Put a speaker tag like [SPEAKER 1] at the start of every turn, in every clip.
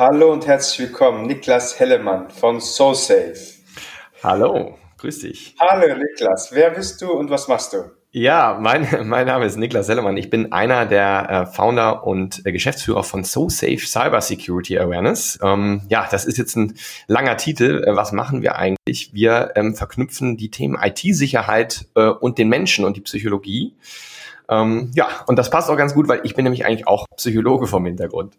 [SPEAKER 1] Hallo und herzlich willkommen, Niklas Hellemann von SoSafe.
[SPEAKER 2] Hallo, grüß dich.
[SPEAKER 1] Hallo Niklas, wer bist du und was machst du?
[SPEAKER 2] Ja, mein, mein Name ist Niklas Hellemann. Ich bin einer der äh, Founder und äh, Geschäftsführer von SoSafe Cyber Security Awareness. Ähm, ja, das ist jetzt ein langer Titel. Äh, was machen wir eigentlich? Wir ähm, verknüpfen die Themen IT-Sicherheit äh, und den Menschen und die Psychologie. Ähm, ja, und das passt auch ganz gut, weil ich bin nämlich eigentlich auch Psychologe vom Hintergrund.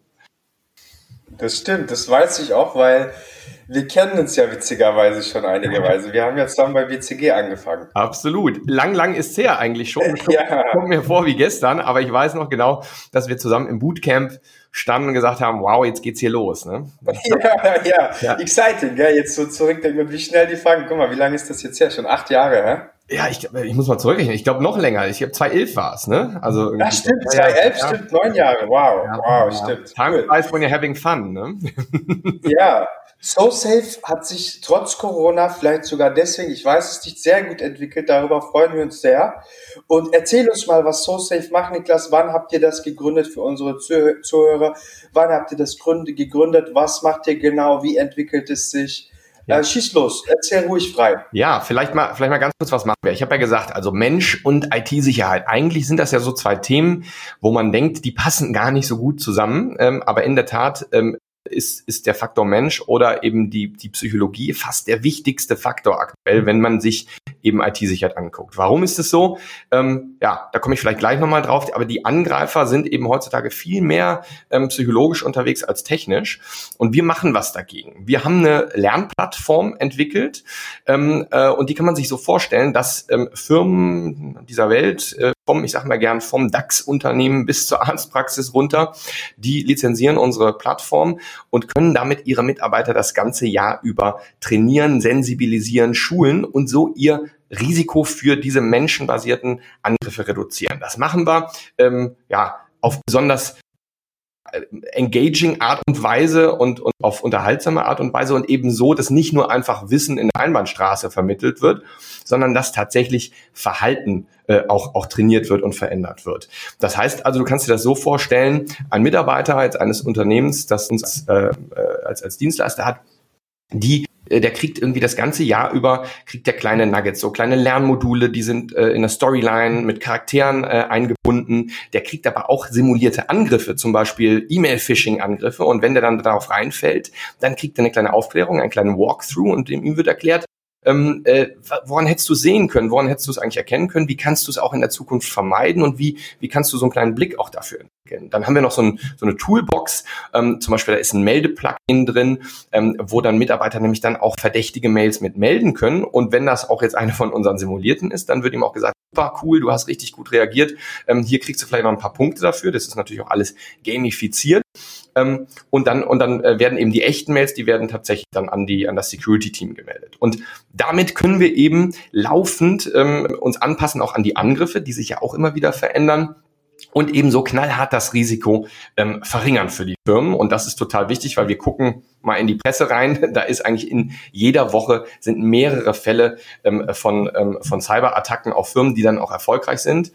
[SPEAKER 1] Das stimmt, das weiß ich auch, weil wir kennen uns ja witzigerweise schon einige Weise. Wir haben ja zusammen bei BCG angefangen.
[SPEAKER 2] Absolut. Lang, lang ist her eigentlich schon. ja. Kommt mir vor wie gestern, aber ich weiß noch genau, dass wir zusammen im Bootcamp standen und gesagt haben, wow, jetzt geht's hier los. Ne?
[SPEAKER 1] Ja, ja, ja, exciting. Ja, jetzt so zurückdenken und wie schnell die fragen. Guck mal, wie lange ist das jetzt her? Schon acht Jahre, hä?
[SPEAKER 2] Ja, ich, ich muss mal zurückrechnen. Ich glaube noch länger. Ich glaube 2011 war es, ne?
[SPEAKER 1] Also ja, stimmt. 2011 ja, stimmt. Neun Jahre. Wow. Ja, wow, stimmt.
[SPEAKER 2] Time flies when you're having fun, ne?
[SPEAKER 1] ja. SoSafe hat sich trotz Corona vielleicht sogar deswegen, ich weiß es nicht, sehr gut entwickelt. Darüber freuen wir uns sehr. Und erzähl uns mal, was SoSafe macht, Niklas. Wann habt ihr das gegründet für unsere Zuhörer? Wann habt ihr das gegründet? Was macht ihr genau? Wie entwickelt es sich? Ja. Äh, schieß los, erzähl ruhig frei.
[SPEAKER 2] Ja, vielleicht mal, vielleicht mal ganz kurz, was machen wir? Ich habe ja gesagt, also Mensch und IT-Sicherheit. Eigentlich sind das ja so zwei Themen, wo man denkt, die passen gar nicht so gut zusammen. Ähm, aber in der Tat ähm, ist, ist der Faktor Mensch oder eben die, die Psychologie fast der wichtigste Faktor aktuell, wenn man sich eben IT-Sicherheit anguckt. Warum ist es so? Ähm, ja, da komme ich vielleicht gleich nochmal drauf, aber die Angreifer sind eben heutzutage viel mehr ähm, psychologisch unterwegs als technisch und wir machen was dagegen. Wir haben eine Lernplattform entwickelt ähm, äh, und die kann man sich so vorstellen, dass ähm, Firmen dieser Welt äh, vom, ich sag mal gern, vom DAX-Unternehmen bis zur Arztpraxis runter, die lizenzieren unsere Plattform und können damit ihre Mitarbeiter das ganze Jahr über trainieren, sensibilisieren, schulen und so ihr Risiko für diese menschenbasierten Angriffe reduzieren. Das machen wir ähm, ja auf besonders engaging Art und Weise und, und auf unterhaltsame Art und Weise und eben so, dass nicht nur einfach Wissen in der Einbahnstraße vermittelt wird, sondern dass tatsächlich Verhalten äh, auch, auch trainiert wird und verändert wird. Das heißt also, du kannst dir das so vorstellen, ein Mitarbeiter eines Unternehmens, das uns äh, äh, als, als Dienstleister hat, die äh, der kriegt irgendwie das ganze Jahr über, kriegt der kleine Nuggets, so kleine Lernmodule, die sind äh, in der Storyline mit Charakteren äh, eingebunden. Der kriegt aber auch simulierte Angriffe, zum Beispiel E-Mail-Phishing-Angriffe. Und wenn der dann darauf reinfällt, dann kriegt er eine kleine Aufklärung, einen kleinen Walkthrough und ihm wird erklärt, ähm, äh, woran hättest du sehen können? Woran hättest du es eigentlich erkennen können? Wie kannst du es auch in der Zukunft vermeiden? Und wie, wie kannst du so einen kleinen Blick auch dafür entwickeln? Dann haben wir noch so, ein, so eine Toolbox. Ähm, zum Beispiel, da ist ein Meldeplugin drin, ähm, wo dann Mitarbeiter nämlich dann auch verdächtige Mails mit melden können. Und wenn das auch jetzt eine von unseren simulierten ist, dann wird ihm auch gesagt, super cool, du hast richtig gut reagiert. Ähm, hier kriegst du vielleicht noch ein paar Punkte dafür. Das ist natürlich auch alles gamifiziert. Ähm, und dann, und dann äh, werden eben die echten Mails, die werden tatsächlich dann an die, an das Security-Team gemeldet. Und damit können wir eben laufend ähm, uns anpassen auch an die Angriffe, die sich ja auch immer wieder verändern und ebenso knallhart das Risiko ähm, verringern für die Firmen. Und das ist total wichtig, weil wir gucken mal in die Presse rein. Da ist eigentlich in jeder Woche sind mehrere Fälle ähm, von, ähm, von Cyberattacken auf Firmen, die dann auch erfolgreich sind.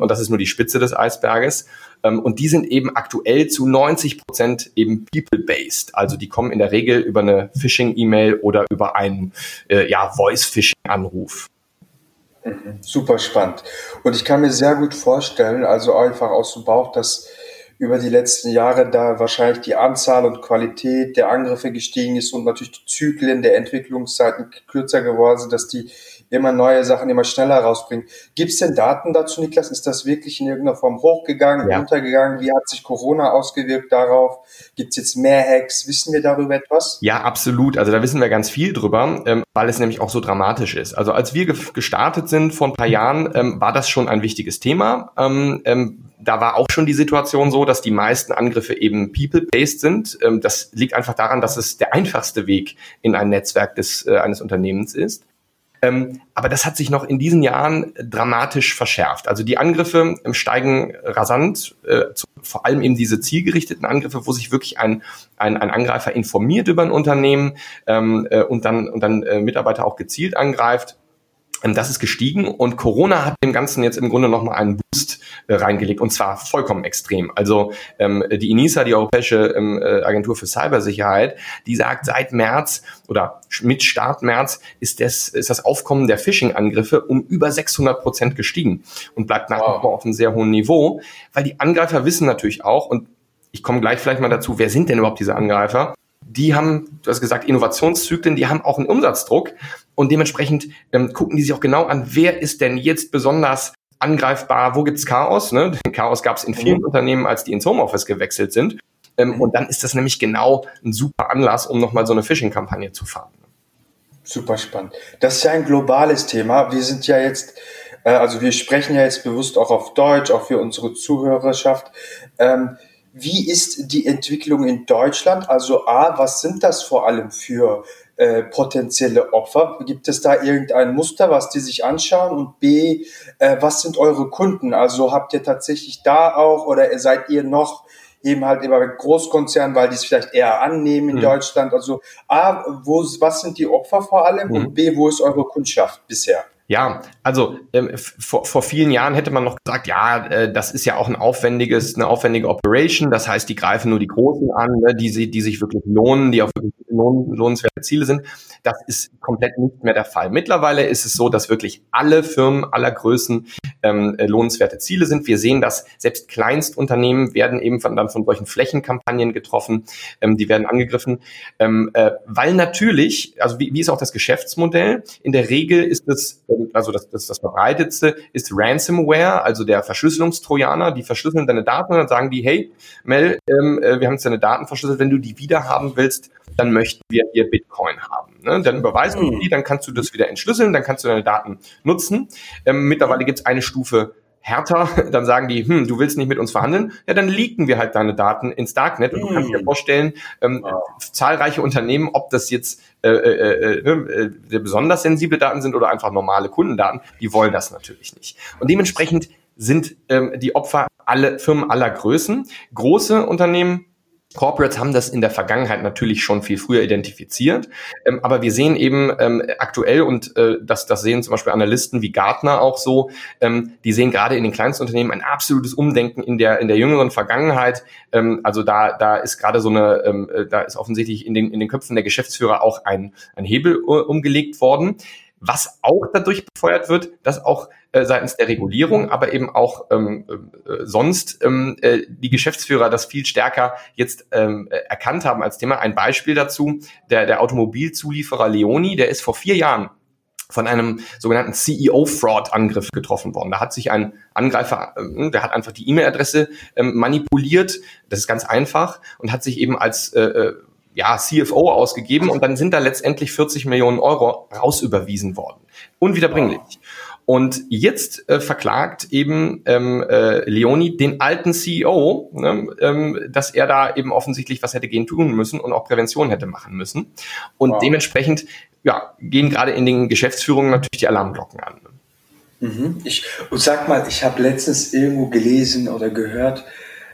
[SPEAKER 2] Und das ist nur die Spitze des Eisberges. Ähm, und die sind eben aktuell zu 90 Prozent eben people-based. Also die kommen in der Regel über eine Phishing-E-Mail oder über einen äh, ja, Voice-Phishing-Anruf.
[SPEAKER 1] Mhm. Super spannend. Und ich kann mir sehr gut vorstellen, also einfach aus dem Bauch, dass über die letzten Jahre da wahrscheinlich die Anzahl und Qualität der Angriffe gestiegen ist und natürlich die Zyklen der Entwicklungszeiten kürzer geworden sind, dass die immer neue Sachen immer schneller rausbringen. Gibt es denn Daten dazu, Niklas? Ist das wirklich in irgendeiner Form hochgegangen, ja. runtergegangen? Wie hat sich Corona ausgewirkt darauf? Gibt es jetzt mehr Hacks? Wissen wir darüber etwas?
[SPEAKER 2] Ja, absolut. Also da wissen wir ganz viel drüber, ähm, weil es nämlich auch so dramatisch ist. Also als wir gestartet sind vor ein paar Jahren, ähm, war das schon ein wichtiges Thema. Ähm, ähm, da war auch schon die Situation so, dass die meisten Angriffe eben people-based sind. Ähm, das liegt einfach daran, dass es der einfachste Weg in ein Netzwerk des, äh, eines Unternehmens ist. Ähm, aber das hat sich noch in diesen Jahren dramatisch verschärft. Also die Angriffe ähm, steigen rasant, äh, zu, vor allem eben diese zielgerichteten Angriffe, wo sich wirklich ein, ein, ein Angreifer informiert über ein Unternehmen ähm, äh, und dann, und dann äh, Mitarbeiter auch gezielt angreift. Ähm, das ist gestiegen und Corona hat dem Ganzen jetzt im Grunde nochmal einen Boost äh, reingelegt und zwar vollkommen extrem. Also ähm, die ENISA, die Europäische ähm, äh, Agentur für Cybersicherheit, die sagt, seit März oder mit Start März ist das, ist das Aufkommen der Phishing-Angriffe um über 600 Prozent gestiegen und bleibt nach wie vor auf einem sehr hohen Niveau, weil die Angreifer wissen natürlich auch und ich komme gleich vielleicht mal dazu, wer sind denn überhaupt diese Angreifer? die haben, du hast gesagt, Innovationszyklen, die haben auch einen Umsatzdruck und dementsprechend ähm, gucken die sich auch genau an, wer ist denn jetzt besonders angreifbar, wo gibt's Chaos? Ne? Chaos gab es in vielen mhm. Unternehmen, als die ins Homeoffice gewechselt sind. Ähm, mhm. Und dann ist das nämlich genau ein super Anlass, um nochmal so eine Phishing-Kampagne zu fahren.
[SPEAKER 1] Super spannend. Das ist ja ein globales Thema. Wir sind ja jetzt, äh, also wir sprechen ja jetzt bewusst auch auf Deutsch, auch für unsere Zuhörerschaft. Ähm, wie ist die Entwicklung in Deutschland? Also A, was sind das vor allem für äh, potenzielle Opfer? Gibt es da irgendein Muster, was die sich anschauen? Und B, äh, was sind eure Kunden? Also habt ihr tatsächlich da auch oder seid ihr noch eben halt immer Großkonzernen, weil die es vielleicht eher annehmen in mhm. Deutschland? Also A, wo, was sind die Opfer vor allem? Mhm. Und B, wo ist eure Kundschaft bisher?
[SPEAKER 2] Ja, also ähm, vor, vor vielen Jahren hätte man noch gesagt, ja, äh, das ist ja auch ein aufwendiges, eine aufwendige Operation. Das heißt, die greifen nur die Großen an, ne, die, die sich wirklich lohnen, die auch wirklich lohn, lohnenswerte Ziele sind. Das ist komplett nicht mehr der Fall. Mittlerweile ist es so, dass wirklich alle Firmen aller Größen ähm, äh, lohnenswerte Ziele sind. Wir sehen, dass selbst Kleinstunternehmen werden eben von, dann von solchen Flächenkampagnen getroffen, ähm, die werden angegriffen, ähm, äh, weil natürlich, also wie, wie ist auch das Geschäftsmodell? In der Regel ist es, ähm, also das, das, das verbreitetste ist Ransomware, also der Verschlüsselungstrojaner, die verschlüsseln deine Daten und dann sagen die, hey, Mel, ähm, äh, wir haben jetzt deine Daten verschlüsselt, wenn du die wieder haben willst, dann möchten wir hier Bitcoin haben. Ne? Dann überweisen wir hm. die, dann kannst du das wieder entschlüsseln, dann kannst du deine Daten nutzen. Ähm, mittlerweile gibt es eine Stufe härter, dann sagen die, hm, du willst nicht mit uns verhandeln, ja, dann leaken wir halt deine Daten ins Darknet und du kannst dir hm. vorstellen, ähm, wow. zahlreiche Unternehmen, ob das jetzt äh, äh, äh, ne, äh, besonders sensible Daten sind oder einfach normale Kundendaten, die wollen das natürlich nicht. Und dementsprechend sind ähm, die Opfer alle Firmen aller Größen. Große Unternehmen Corporates haben das in der Vergangenheit natürlich schon viel früher identifiziert, ähm, aber wir sehen eben ähm, aktuell und äh, das, das sehen zum Beispiel Analysten wie Gartner auch so, ähm, die sehen gerade in den Kleinstunternehmen ein absolutes Umdenken in der in der jüngeren Vergangenheit. Ähm, also da da ist gerade so eine, ähm, äh, da ist offensichtlich in den in den Köpfen der Geschäftsführer auch ein ein Hebel uh, umgelegt worden was auch dadurch befeuert wird, dass auch äh, seitens der Regulierung, aber eben auch ähm, äh, sonst ähm, äh, die Geschäftsführer das viel stärker jetzt ähm, äh, erkannt haben als Thema. Ein Beispiel dazu, der, der Automobilzulieferer Leoni, der ist vor vier Jahren von einem sogenannten CEO-Fraud-Angriff getroffen worden. Da hat sich ein Angreifer, äh, der hat einfach die E-Mail-Adresse äh, manipuliert, das ist ganz einfach, und hat sich eben als äh, äh ja, CFO ausgegeben und dann sind da letztendlich 40 Millionen Euro rausüberwiesen worden. Unwiederbringlich. Und jetzt äh, verklagt eben ähm, äh, Leoni den alten CEO, ne, ähm, dass er da eben offensichtlich was hätte gehen tun müssen und auch Prävention hätte machen müssen. Und wow. dementsprechend ja, gehen gerade in den Geschäftsführungen natürlich die Alarmglocken an.
[SPEAKER 1] Mhm. Ich, und sag mal, ich habe letztens irgendwo gelesen oder gehört,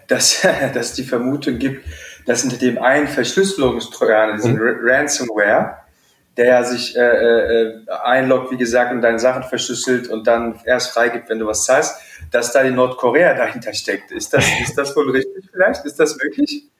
[SPEAKER 1] dass, dass die Vermutung gibt, dass hinter dem einen Verschlüsselungstrojaner, diesen mhm. Ransomware, der ja sich äh, äh, einloggt, wie gesagt, und deine Sachen verschlüsselt und dann erst freigibt, wenn du was zahlst, dass da die Nordkorea dahinter steckt. Ist das, ist das wohl richtig vielleicht? Ist das möglich?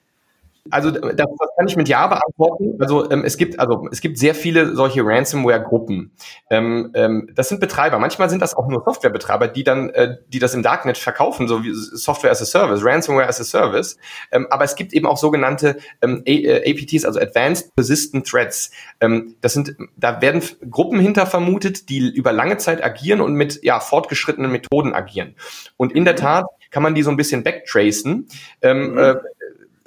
[SPEAKER 2] Also das, das kann ich mit Ja beantworten. Also ähm, es gibt also es gibt sehr viele solche Ransomware-Gruppen. Ähm, ähm, das sind Betreiber. Manchmal sind das auch nur Softwarebetreiber, die dann äh, die das im Darknet verkaufen, so wie Software as a Service, Ransomware as a Service. Ähm, aber es gibt eben auch sogenannte ähm, APTs, äh, also Advanced Persistent Threats. Ähm, das sind da werden Gruppen hinter vermutet, die über lange Zeit agieren und mit ja fortgeschrittenen Methoden agieren. Und in der Tat kann man die so ein bisschen backtracen. Ähm, mhm. äh,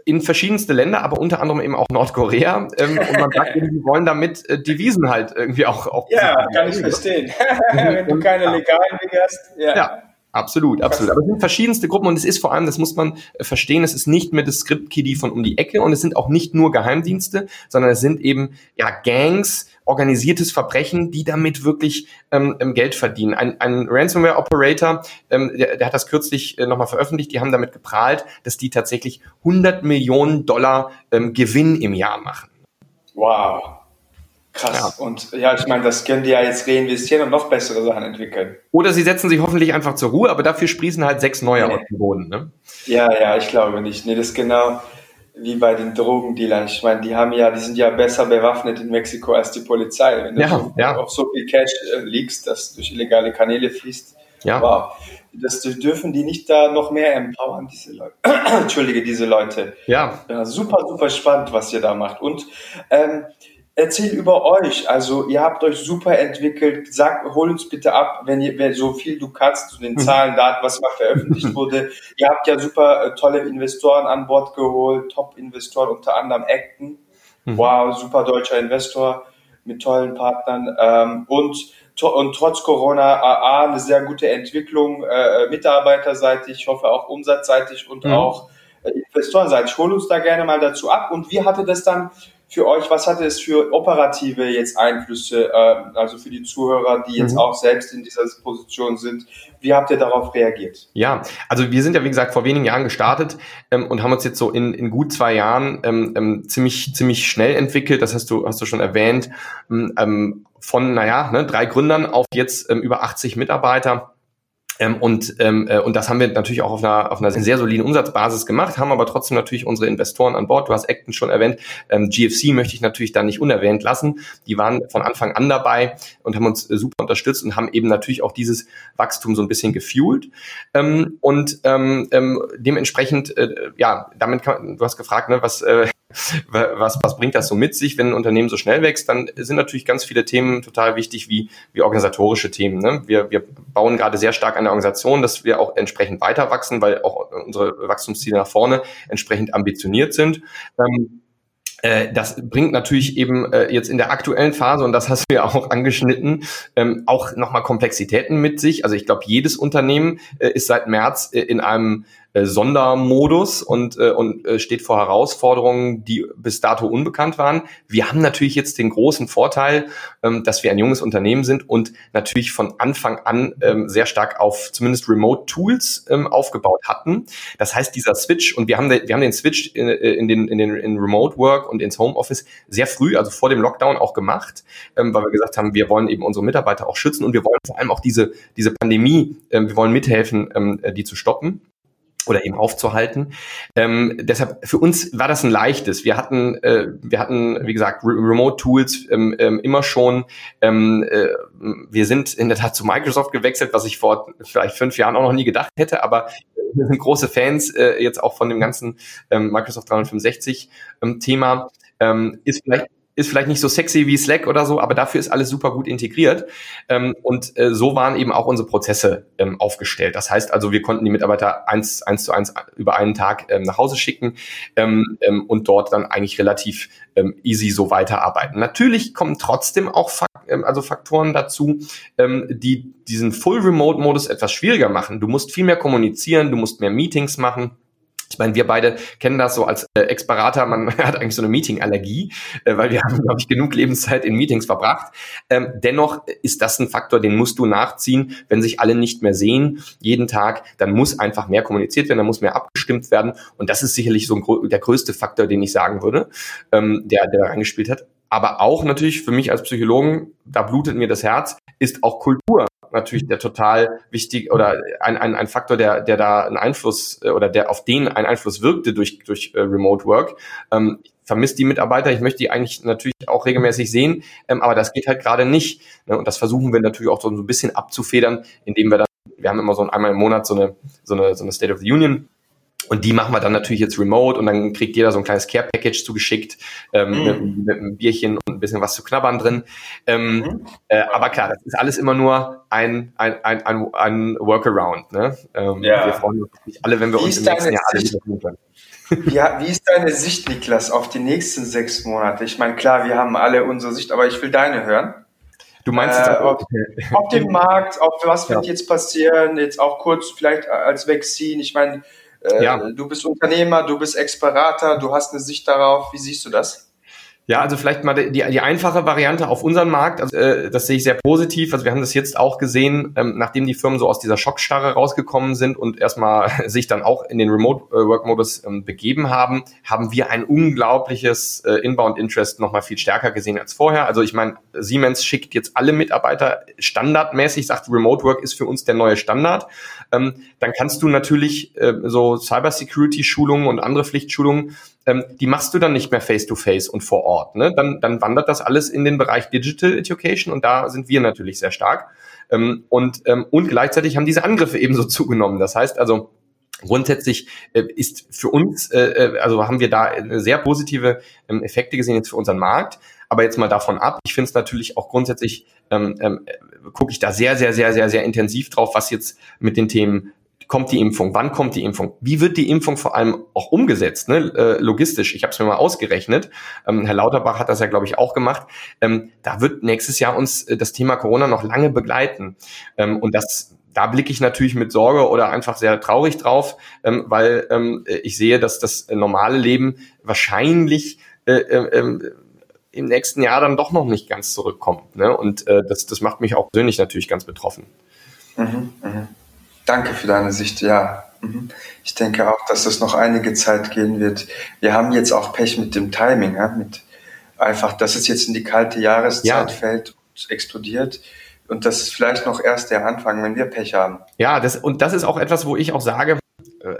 [SPEAKER 2] in verschiedenste Länder, aber unter anderem eben auch Nordkorea. Ähm, und man sagt, die wollen damit äh, Devisen halt irgendwie auch. auch
[SPEAKER 1] ja, kann ich verstehen. Wenn du keine legalen Dinge hast.
[SPEAKER 2] Ja. ja. Absolut, absolut. Aber es sind verschiedenste Gruppen und es ist vor allem, das muss man äh, verstehen, es ist nicht mehr das Script-Kiddie von um die Ecke und es sind auch nicht nur Geheimdienste, sondern es sind eben ja Gangs, organisiertes Verbrechen, die damit wirklich ähm, ähm, Geld verdienen. Ein, ein Ransomware-Operator, ähm, der, der hat das kürzlich äh, nochmal veröffentlicht, die haben damit geprahlt, dass die tatsächlich 100 Millionen Dollar ähm, Gewinn im Jahr machen.
[SPEAKER 1] Wow. Krass. Ja. Und ja, ich meine, das können die ja jetzt reinvestieren und noch bessere Sachen entwickeln.
[SPEAKER 2] Oder sie setzen sich hoffentlich einfach zur Ruhe, aber dafür sprießen halt sechs neue nee. auf den Boden. Ne?
[SPEAKER 1] Ja, ja, ich glaube nicht. Nee, das ist genau wie bei den Drogendealern. Ich meine, die haben ja, die sind ja besser bewaffnet in Mexiko als die Polizei. Wenn
[SPEAKER 2] ja,
[SPEAKER 1] du
[SPEAKER 2] ja.
[SPEAKER 1] auf so viel Cash äh, liegst, das durch illegale Kanäle fließt. Ja. Wow. Das dürfen die nicht da noch mehr empowern, diese Leute. Entschuldige, diese Leute.
[SPEAKER 2] Ja.
[SPEAKER 1] ja. Super, super spannend, was ihr da macht. Und ähm, Erzähl über euch. Also ihr habt euch super entwickelt. Sag, hol uns bitte ab, wenn ihr wenn so viel du kannst zu den mhm. Zahlen, Daten, was mal veröffentlicht wurde. ihr habt ja super äh, tolle Investoren an Bord geholt, Top-Investoren, unter anderem Acton. Mhm. Wow, super deutscher Investor mit tollen Partnern. Ähm, und, und trotz Corona A, eine sehr gute Entwicklung, äh, mitarbeiterseitig, ich hoffe auch umsatzseitig und mhm. auch äh, investorenseitig. Hol uns da gerne mal dazu ab. Und wie hatte das dann für euch, was hatte es für operative jetzt Einflüsse, äh, also für die Zuhörer, die jetzt mhm. auch selbst in dieser Position sind? Wie habt ihr darauf reagiert?
[SPEAKER 2] Ja, also wir sind ja wie gesagt vor wenigen Jahren gestartet ähm, und haben uns jetzt so in, in gut zwei Jahren ähm, ähm, ziemlich ziemlich schnell entwickelt. Das hast du hast du schon erwähnt ähm, von naja ne, drei Gründern auf jetzt ähm, über 80 Mitarbeiter ähm, und, ähm, äh, und das haben wir natürlich auch auf einer, auf einer sehr soliden Umsatzbasis gemacht, haben aber trotzdem natürlich unsere Investoren an Bord. Du hast Acton schon erwähnt. Ähm, GFC möchte ich natürlich da nicht unerwähnt lassen. Die waren von Anfang an dabei und haben uns äh, super unterstützt und haben eben natürlich auch dieses Wachstum so ein bisschen gefuelt. Ähm, und ähm, ähm, dementsprechend, äh, ja, damit kann, du hast gefragt, ne, was, äh, was, was bringt das so mit sich, wenn ein Unternehmen so schnell wächst? Dann sind natürlich ganz viele Themen total wichtig, wie, wie organisatorische Themen. Ne? Wir, wir bauen gerade sehr stark an der Organisation, dass wir auch entsprechend weiter wachsen, weil auch unsere Wachstumsziele nach vorne entsprechend ambitioniert sind. Ähm, äh, das bringt natürlich eben äh, jetzt in der aktuellen Phase, und das hast du ja auch angeschnitten, ähm, auch nochmal Komplexitäten mit sich. Also ich glaube, jedes Unternehmen äh, ist seit März in einem Sondermodus und, äh, und äh, steht vor Herausforderungen, die bis dato unbekannt waren. Wir haben natürlich jetzt den großen Vorteil, ähm, dass wir ein junges Unternehmen sind und natürlich von Anfang an ähm, sehr stark auf zumindest Remote Tools ähm, aufgebaut hatten. Das heißt, dieser Switch und wir haben, wir haben den Switch in, in den, in den in Remote Work und ins Homeoffice sehr früh, also vor dem Lockdown auch gemacht, ähm, weil wir gesagt haben, wir wollen eben unsere Mitarbeiter auch schützen und wir wollen vor allem auch diese, diese Pandemie, ähm, wir wollen mithelfen, ähm, die zu stoppen oder eben aufzuhalten. Ähm, deshalb für uns war das ein leichtes. Wir hatten, äh, wir hatten, wie gesagt, Re Remote Tools ähm, ähm, immer schon. Ähm, äh, wir sind in der Tat zu Microsoft gewechselt, was ich vor vielleicht fünf Jahren auch noch nie gedacht hätte. Aber wir sind große Fans äh, jetzt auch von dem ganzen ähm, Microsoft 365 ähm, Thema. Ähm, ist vielleicht ist vielleicht nicht so sexy wie Slack oder so, aber dafür ist alles super gut integriert. Ähm, und äh, so waren eben auch unsere Prozesse ähm, aufgestellt. Das heißt also, wir konnten die Mitarbeiter eins, eins zu eins über einen Tag ähm, nach Hause schicken und dort dann eigentlich relativ easy so weiterarbeiten. Natürlich kommen trotzdem auch also Faktoren dazu, die diesen Full Remote Modus etwas schwieriger machen. Du musst viel mehr kommunizieren, du musst mehr Meetings machen ich meine, wir beide kennen das so als äh, Ex-Berater, man hat eigentlich so eine Meeting-Allergie, äh, weil wir haben, glaube ich, genug Lebenszeit in Meetings verbracht. Ähm, dennoch ist das ein Faktor, den musst du nachziehen, wenn sich alle nicht mehr sehen, jeden Tag, dann muss einfach mehr kommuniziert werden, dann muss mehr abgestimmt werden. Und das ist sicherlich so ein, der größte Faktor, den ich sagen würde, ähm, der, der reingespielt hat. Aber auch natürlich für mich als Psychologen, da blutet mir das Herz, ist auch Kultur natürlich der total wichtig oder ein, ein, ein Faktor, der, der da einen Einfluss äh, oder der auf den ein Einfluss wirkte durch, durch äh, Remote Work. Ähm, ich vermisse die Mitarbeiter, ich möchte die eigentlich natürlich auch regelmäßig sehen, ähm, aber das geht halt gerade nicht. Ne? Und das versuchen wir natürlich auch so ein bisschen abzufedern, indem wir dann, wir haben immer so einmal im Monat so eine, so eine, so eine State of the Union und die machen wir dann natürlich jetzt remote und dann kriegt jeder so ein kleines Care-Package zugeschickt ähm, mm. mit, mit, einem Bierchen und ein bisschen was zu knabbern drin. Ähm, mm. äh, aber klar, das ist alles immer nur ein, ein, ein, ein, ein Workaround. Ne? Ähm, ja. Wir freuen uns nicht alle, wenn wir wie uns im nächsten Jahr alle wieder tun können.
[SPEAKER 1] Ja, wie ist deine Sicht, Niklas, auf die nächsten sechs Monate? Ich meine, klar, wir haben alle unsere Sicht, aber ich will deine hören.
[SPEAKER 2] Du meinst
[SPEAKER 1] äh, auf, auf dem Markt, auf was wird ja. jetzt passieren, jetzt auch kurz vielleicht als Vaccine. Ich meine, äh, ja. Du bist Unternehmer, du bist Ex-Berater, du hast eine Sicht darauf. Wie siehst du das?
[SPEAKER 2] Ja, also vielleicht mal die, die einfache Variante auf unseren Markt. Also, äh, das sehe ich sehr positiv. Also wir haben das jetzt auch gesehen, ähm, nachdem die Firmen so aus dieser Schockstarre rausgekommen sind und erstmal sich dann auch in den Remote-Work-Modus äh, ähm, begeben haben, haben wir ein unglaubliches äh, Inbound-Interest nochmal viel stärker gesehen als vorher. Also ich meine, Siemens schickt jetzt alle Mitarbeiter standardmäßig, sagt Remote Work ist für uns der neue Standard. Ähm, dann kannst du natürlich äh, so Cybersecurity-Schulungen und andere Pflichtschulungen ähm, die machst du dann nicht mehr face-to-face -face und vor Ort. Ne? Dann, dann wandert das alles in den Bereich Digital Education und da sind wir natürlich sehr stark. Ähm, und, ähm, und gleichzeitig haben diese Angriffe ebenso zugenommen. Das heißt also, Grundsätzlich äh, ist für uns, äh, äh, also haben wir da sehr positive ähm, Effekte gesehen jetzt für unseren Markt. Aber jetzt mal davon ab, ich finde es natürlich auch grundsätzlich, ähm, ähm, gucke ich da sehr, sehr, sehr, sehr, sehr intensiv drauf, was jetzt mit den Themen kommt die Impfung? Wann kommt die Impfung? Wie wird die Impfung vor allem auch umgesetzt, ne? äh, logistisch? Ich habe es mir mal ausgerechnet. Ähm, Herr Lauterbach hat das ja, glaube ich, auch gemacht. Ähm, da wird nächstes Jahr uns äh, das Thema Corona noch lange begleiten. Ähm, und das da blicke ich natürlich mit Sorge oder einfach sehr traurig drauf, ähm, weil ähm, ich sehe, dass das normale Leben wahrscheinlich äh, äh, ähm, im nächsten Jahr dann doch noch nicht ganz zurückkommt. Ne? Und äh, das, das macht mich auch persönlich natürlich ganz betroffen. Mhm,
[SPEAKER 1] mh. Danke für deine Sicht, ja. Mhm. Ich denke auch, dass das noch einige Zeit gehen wird. Wir haben jetzt auch Pech mit dem Timing, ja? mit einfach, dass es jetzt in die kalte Jahreszeit ja. fällt und explodiert. Und das ist vielleicht noch erst der Anfang, wenn wir Pech haben.
[SPEAKER 2] Ja, das, und das ist auch etwas, wo ich auch sage,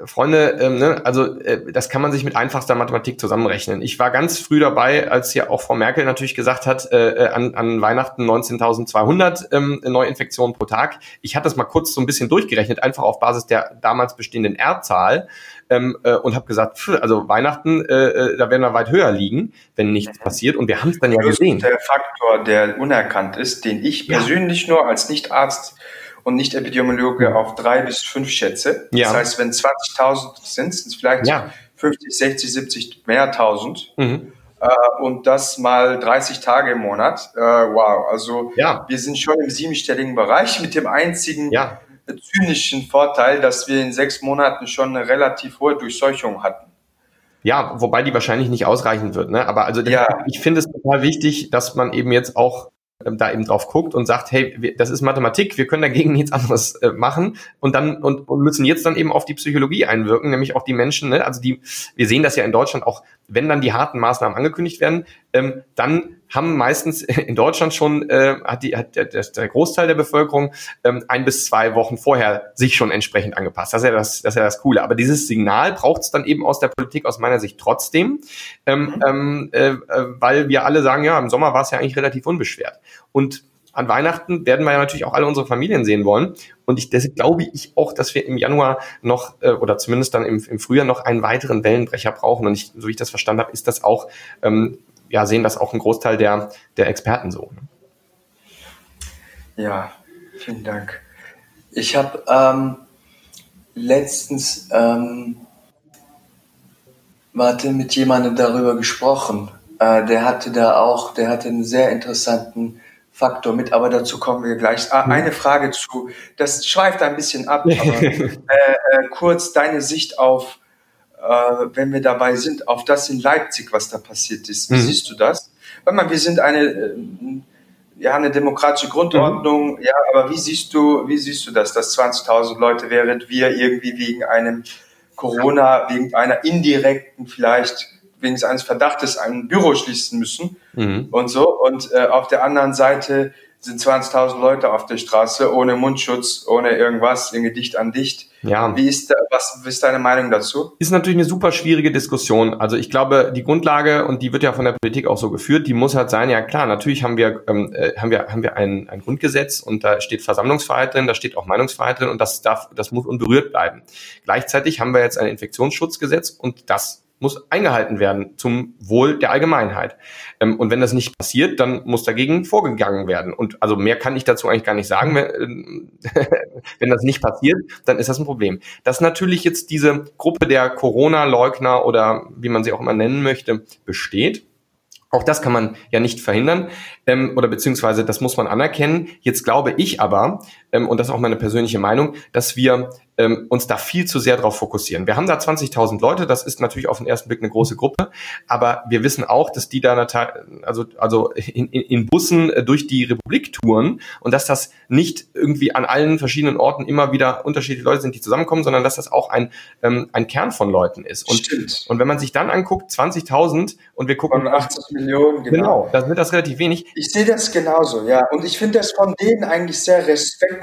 [SPEAKER 2] Freunde, ähm, ne, also äh, das kann man sich mit einfachster Mathematik zusammenrechnen. Ich war ganz früh dabei, als ja auch Frau Merkel natürlich gesagt hat, äh, äh an, an Weihnachten 19.200 ähm, Neuinfektionen pro Tag. Ich hatte das mal kurz so ein bisschen durchgerechnet, einfach auf Basis der damals bestehenden R-Zahl ähm, äh, und habe gesagt, pff, also Weihnachten, äh, äh, da werden wir weit höher liegen, wenn nichts passiert. Und wir haben es dann ja gesehen.
[SPEAKER 1] Der Faktor, der unerkannt ist, den ich ja. persönlich nur als Nicht-Arzt und nicht Epidemiologe auf drei bis fünf schätze. Ja. Das heißt, wenn 20.000 sind, sind es vielleicht ja. 50, 60, 70 mehr tausend. Mhm. Äh, und das mal 30 Tage im Monat. Äh, wow, also ja. wir sind schon im siebenstelligen Bereich mit dem einzigen ja. zynischen Vorteil, dass wir in sechs Monaten schon eine relativ hohe Durchseuchung hatten.
[SPEAKER 2] Ja, wobei die wahrscheinlich nicht ausreichen wird. Ne? Aber also ja. ich finde es total wichtig, dass man eben jetzt auch da eben drauf guckt und sagt, hey, das ist Mathematik, wir können dagegen nichts anderes äh, machen und dann und, und müssen jetzt dann eben auf die Psychologie einwirken, nämlich auch die Menschen, ne? also die, wir sehen das ja in Deutschland auch, wenn dann die harten Maßnahmen angekündigt werden, ähm, dann haben meistens in Deutschland schon, äh, hat, die, hat der, der Großteil der Bevölkerung ähm, ein bis zwei Wochen vorher sich schon entsprechend angepasst. Das ist ja das, das, ist ja das Coole. Aber dieses Signal braucht es dann eben aus der Politik aus meiner Sicht trotzdem, ähm, mhm. ähm, äh, weil wir alle sagen, ja, im Sommer war es ja eigentlich relativ unbeschwert. Und an Weihnachten werden wir ja natürlich auch alle unsere Familien sehen wollen. Und ich, deshalb glaube ich auch, dass wir im Januar noch äh, oder zumindest dann im, im Frühjahr noch einen weiteren Wellenbrecher brauchen. Und ich, so wie ich das verstanden habe, ist das auch ähm, ja, sehen das auch ein Großteil der, der Experten so. Ne?
[SPEAKER 1] Ja, vielen Dank. Ich habe ähm, letztens ähm, warte, mit jemandem darüber gesprochen. Äh, der hatte da auch, der hatte einen sehr interessanten Faktor mit, aber dazu kommen wir gleich. Ah, eine Frage zu, das schweift ein bisschen ab, aber äh, äh, kurz deine Sicht auf wenn wir dabei sind, auf das in Leipzig, was da passiert ist. Wie mhm. siehst du das? Weil man, wir sind eine, äh, ja, eine demokratische Grundordnung, mhm. ja, aber wie siehst du, wie siehst du das, dass 20.000 Leute, während wir irgendwie wegen einem Corona, wegen einer indirekten vielleicht wegen eines Verdachtes ein Büro schließen müssen mhm. und so. Und äh, auf der anderen Seite sind 20.000 Leute auf der Straße ohne Mundschutz, ohne irgendwas, irgendwie dicht an dicht. Ja. Wie ist, was, was ist deine Meinung dazu?
[SPEAKER 2] Ist natürlich eine super schwierige Diskussion. Also ich glaube, die Grundlage, und die wird ja von der Politik auch so geführt, die muss halt sein, ja klar, natürlich haben wir, ähm, äh, haben wir, haben wir ein, ein Grundgesetz und da steht Versammlungsfreiheit drin, da steht auch Meinungsfreiheit drin und das darf, das muss unberührt bleiben. Gleichzeitig haben wir jetzt ein Infektionsschutzgesetz und das muss eingehalten werden zum Wohl der Allgemeinheit. Ähm, und wenn das nicht passiert, dann muss dagegen vorgegangen werden. Und also mehr kann ich dazu eigentlich gar nicht sagen. Wenn, wenn das nicht passiert, dann ist das ein Problem. Dass natürlich jetzt diese Gruppe der Corona-Leugner oder wie man sie auch immer nennen möchte, besteht, auch das kann man ja nicht verhindern ähm, oder beziehungsweise das muss man anerkennen. Jetzt glaube ich aber, ähm, und das ist auch meine persönliche Meinung, dass wir ähm, uns da viel zu sehr darauf fokussieren. Wir haben da 20.000 Leute, das ist natürlich auf den ersten Blick eine große Gruppe, aber wir wissen auch, dass die da also, also in, in, Bussen äh, durch die Republik touren und dass das nicht irgendwie an allen verschiedenen Orten immer wieder unterschiedliche Leute sind, die zusammenkommen, sondern dass das auch ein, ähm, ein Kern von Leuten ist. Und, Stimmt. und wenn man sich dann anguckt, 20.000 und wir gucken...
[SPEAKER 1] Von 80 Millionen,
[SPEAKER 2] genau. Genau, dann wird das relativ wenig.
[SPEAKER 1] Ich sehe das genauso, ja. Und ich finde das von denen eigentlich sehr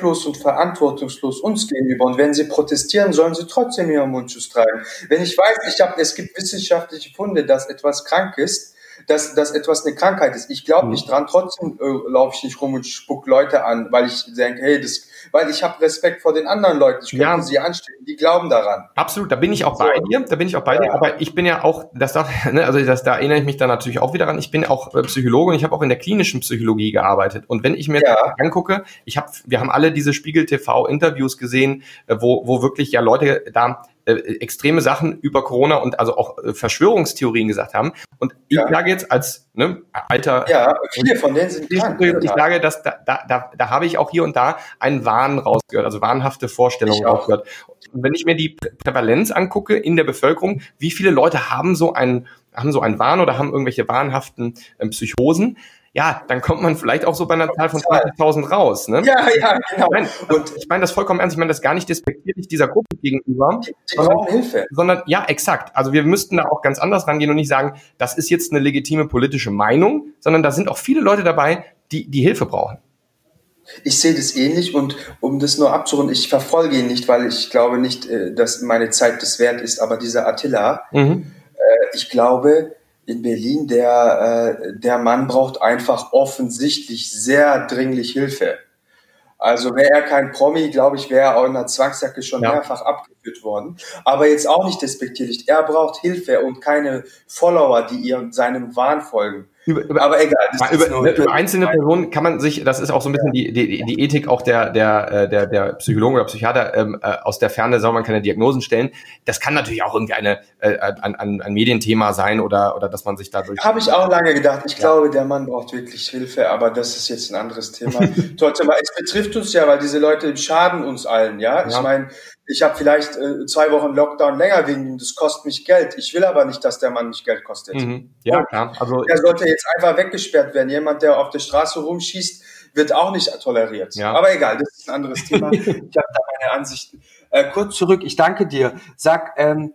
[SPEAKER 1] respektlos und verantwortungslos uns gegenüber. Und wenn sie protestieren, sollen sie trotzdem ihren Mundschutz tragen. Wenn ich weiß, ich habe, es gibt wissenschaftliche Funde, dass etwas krank ist, dass, dass etwas eine Krankheit ist. Ich glaube mhm. nicht dran, trotzdem äh, laufe ich nicht rum und spuck Leute an, weil ich denke, hey, das, weil ich habe Respekt vor den anderen Leuten. Ich könnte ja. sie anstecken, die glauben daran.
[SPEAKER 2] Absolut, da bin ich auch so. bei dir, da bin ich auch bei ja. dir, aber ich bin ja auch, das darf, ne, also das, da erinnere ich mich dann natürlich auch wieder an, ich bin auch äh, Psychologe und ich habe auch in der klinischen Psychologie gearbeitet. Und wenn ich mir ja. angucke, ich habe, wir haben alle diese Spiegel TV Interviews gesehen, äh, wo, wo wirklich ja Leute da äh, extreme Sachen über Corona und also auch äh, Verschwörungstheorien gesagt haben. Und ich ja. sage jetzt als ne, alter
[SPEAKER 1] ja, viele von denen sind krank.
[SPEAKER 2] Ich sage, dass da, da, da, da habe ich auch hier und da einen Wahn rausgehört, also wahnhafte Vorstellungen rausgehört. Und wenn ich mir die Prävalenz angucke in der Bevölkerung, wie viele Leute haben so einen haben so einen Wahn oder haben irgendwelche wahnhaften ähm, Psychosen, ja, dann kommt man vielleicht auch so bei einer Zahl von 20.000 raus. Ne?
[SPEAKER 1] Ja, ja, genau.
[SPEAKER 2] Nein, und ich meine das vollkommen ernst. Ich meine das gar nicht despektierlich dieser Gruppe gegenüber.
[SPEAKER 1] Die, die brauchen Hilfe.
[SPEAKER 2] Sondern, ja, exakt. Also wir müssten da auch ganz anders rangehen und nicht sagen, das ist jetzt eine legitime politische Meinung, sondern da sind auch viele Leute dabei, die, die Hilfe brauchen.
[SPEAKER 1] Ich sehe das ähnlich und um das nur abzurunden, ich verfolge ihn nicht, weil ich glaube nicht, äh, dass meine Zeit das wert ist, aber dieser Attila, mhm. Äh, ich glaube, in Berlin, der, äh, der Mann braucht einfach offensichtlich sehr dringlich Hilfe. Also wäre er kein Promi, glaube ich, wäre er auch in der Zwangsjacke schon ja. mehrfach abgeführt worden. Aber jetzt auch nicht despektierlich. Er braucht Hilfe und keine Follower, die ihr seinem Wahn folgen.
[SPEAKER 2] Über, über, aber egal. Über, über, einzelne Personen kann man sich, das ist auch so ein bisschen die, die, die Ethik auch der, der, äh, der, der Psychologen oder Psychiater, ähm, äh, aus der Ferne soll man keine Diagnosen stellen. Das kann natürlich auch irgendwie eine, äh, ein, ein, ein Medienthema sein oder, oder dass man sich dadurch.
[SPEAKER 1] Habe ich auch lange gedacht. Ich ja. glaube, der Mann braucht wirklich Hilfe, aber das ist jetzt ein anderes Thema. Trotzdem, es betrifft uns ja, weil diese Leute schaden uns allen, ja. ja. Ich meine, ich habe vielleicht äh, zwei Wochen Lockdown länger wegen, das kostet mich Geld. Ich will aber nicht, dass der Mann mich Geld kostet. Mhm.
[SPEAKER 2] Ja, klar.
[SPEAKER 1] Also, der sollte jetzt einfach weggesperrt werden. Jemand, der auf der Straße rumschießt, wird auch nicht toleriert. Ja. Aber egal, das ist ein anderes Thema. ich habe da meine Ansichten. Äh, kurz zurück, ich danke dir. Sag, ähm,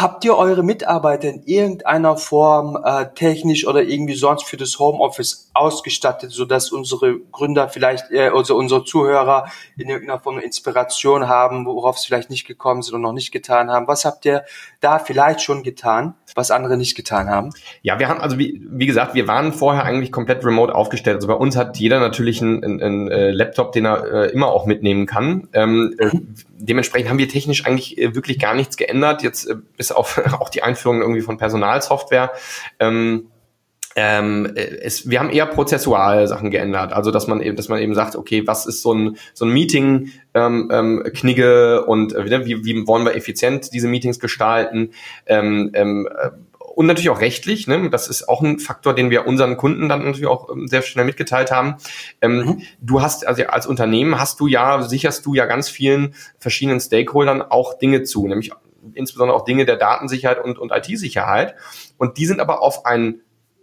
[SPEAKER 1] Habt ihr eure Mitarbeiter in irgendeiner Form äh, technisch oder irgendwie sonst für das Homeoffice ausgestattet, so dass unsere Gründer vielleicht, äh, also unsere Zuhörer in irgendeiner Form Inspiration haben, worauf sie vielleicht nicht gekommen sind und noch nicht getan haben? Was habt ihr da vielleicht schon getan, was andere nicht getan haben?
[SPEAKER 2] Ja, wir haben also wie, wie gesagt, wir waren vorher eigentlich komplett remote aufgestellt. Also bei uns hat jeder natürlich einen, einen, einen äh, Laptop, den er äh, immer auch mitnehmen kann. Ähm, äh, dementsprechend haben wir technisch eigentlich äh, wirklich gar nichts geändert. Jetzt äh, bis auf auch die Einführung irgendwie von Personalsoftware. Ähm, ähm, es, wir haben eher prozessual Sachen geändert, also dass man eben, dass man eben sagt, okay, was ist so ein so ein Meeting ähm, ähm, Knigge und äh, wie, wie wollen wir effizient diese Meetings gestalten? Ähm, ähm, äh, und natürlich auch rechtlich, ne? das ist auch ein Faktor, den wir unseren Kunden dann natürlich auch ähm, sehr schnell mitgeteilt haben. Ähm, mhm. Du hast, also als Unternehmen hast du ja, sicherst du ja ganz vielen verschiedenen Stakeholdern auch Dinge zu, nämlich insbesondere auch Dinge der Datensicherheit und, und IT-Sicherheit. Und die sind aber auf ein